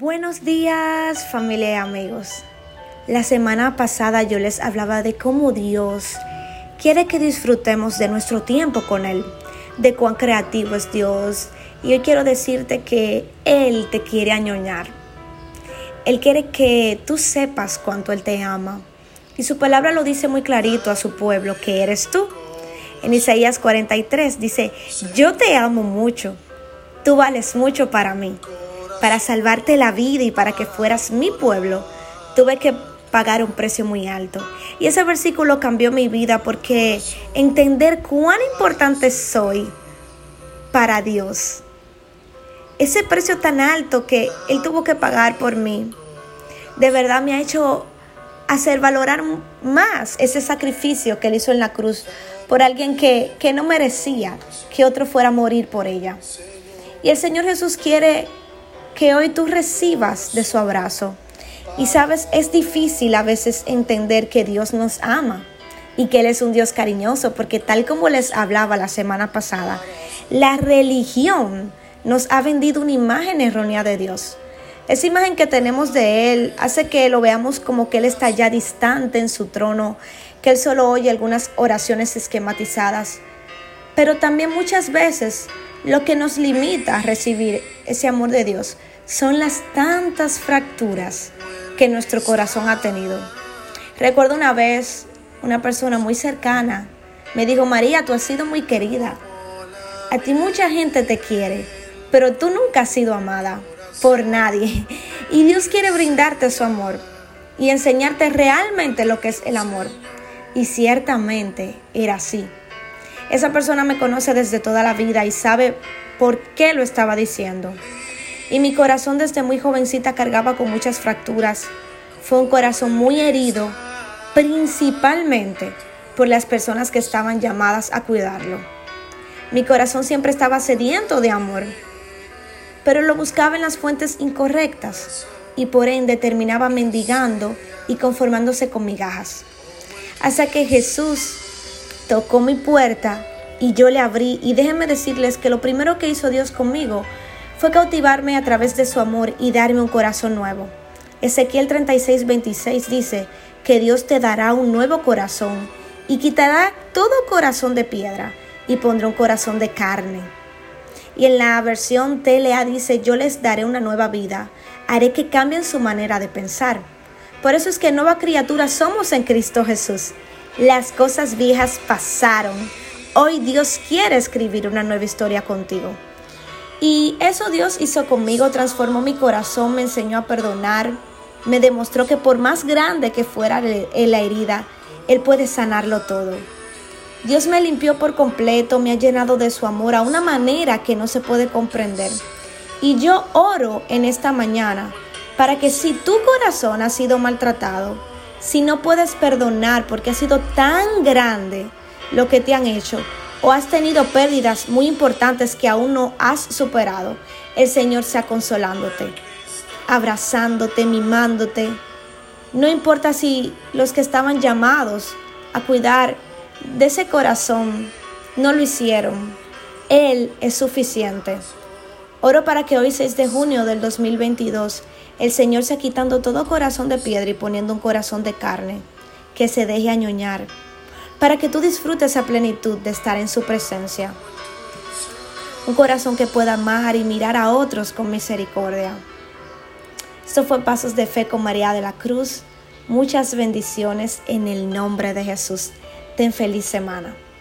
Buenos días familia y amigos. La semana pasada yo les hablaba de cómo Dios quiere que disfrutemos de nuestro tiempo con Él, de cuán creativo es Dios. Y hoy quiero decirte que Él te quiere añoñar. Él quiere que tú sepas cuánto Él te ama. Y su palabra lo dice muy clarito a su pueblo, que eres tú. En Isaías 43 dice, yo te amo mucho, tú vales mucho para mí para salvarte la vida y para que fueras mi pueblo, tuve que pagar un precio muy alto. Y ese versículo cambió mi vida porque entender cuán importante soy para Dios. Ese precio tan alto que Él tuvo que pagar por mí, de verdad me ha hecho hacer valorar más ese sacrificio que Él hizo en la cruz por alguien que, que no merecía que otro fuera a morir por ella. Y el Señor Jesús quiere que hoy tú recibas de su abrazo. Y sabes, es difícil a veces entender que Dios nos ama y que Él es un Dios cariñoso, porque tal como les hablaba la semana pasada, la religión nos ha vendido una imagen errónea de Dios. Esa imagen que tenemos de Él hace que lo veamos como que Él está ya distante en su trono, que Él solo oye algunas oraciones esquematizadas. Pero también muchas veces lo que nos limita a recibir ese amor de Dios son las tantas fracturas que nuestro corazón ha tenido. Recuerdo una vez una persona muy cercana me dijo, María, tú has sido muy querida. A ti mucha gente te quiere, pero tú nunca has sido amada por nadie. Y Dios quiere brindarte su amor y enseñarte realmente lo que es el amor. Y ciertamente era así. Esa persona me conoce desde toda la vida y sabe por qué lo estaba diciendo. Y mi corazón desde muy jovencita cargaba con muchas fracturas. Fue un corazón muy herido, principalmente por las personas que estaban llamadas a cuidarlo. Mi corazón siempre estaba sediento de amor, pero lo buscaba en las fuentes incorrectas y por ende terminaba mendigando y conformándose con migajas. Hasta que Jesús tocó mi puerta y yo le abrí y déjenme decirles que lo primero que hizo Dios conmigo fue cautivarme a través de su amor y darme un corazón nuevo. Ezequiel 36, 26 dice que Dios te dará un nuevo corazón y quitará todo corazón de piedra y pondrá un corazón de carne. Y en la versión TLA dice, yo les daré una nueva vida, haré que cambien su manera de pensar. Por eso es que nueva criatura somos en Cristo Jesús. Las cosas viejas pasaron. Hoy Dios quiere escribir una nueva historia contigo. Y eso Dios hizo conmigo, transformó mi corazón, me enseñó a perdonar, me demostró que por más grande que fuera la herida, Él puede sanarlo todo. Dios me limpió por completo, me ha llenado de su amor a una manera que no se puede comprender. Y yo oro en esta mañana para que si tu corazón ha sido maltratado, si no puedes perdonar porque ha sido tan grande lo que te han hecho o has tenido pérdidas muy importantes que aún no has superado, el Señor sea consolándote, abrazándote, mimándote. No importa si los que estaban llamados a cuidar de ese corazón no lo hicieron. Él es suficiente. Oro para que hoy 6 de junio del 2022 el Señor sea quitando todo corazón de piedra y poniendo un corazón de carne que se deje añoñar para que tú disfrutes esa plenitud de estar en su presencia. Un corazón que pueda amar y mirar a otros con misericordia. Esto fue Pasos de Fe con María de la Cruz. Muchas bendiciones en el nombre de Jesús. Ten feliz semana.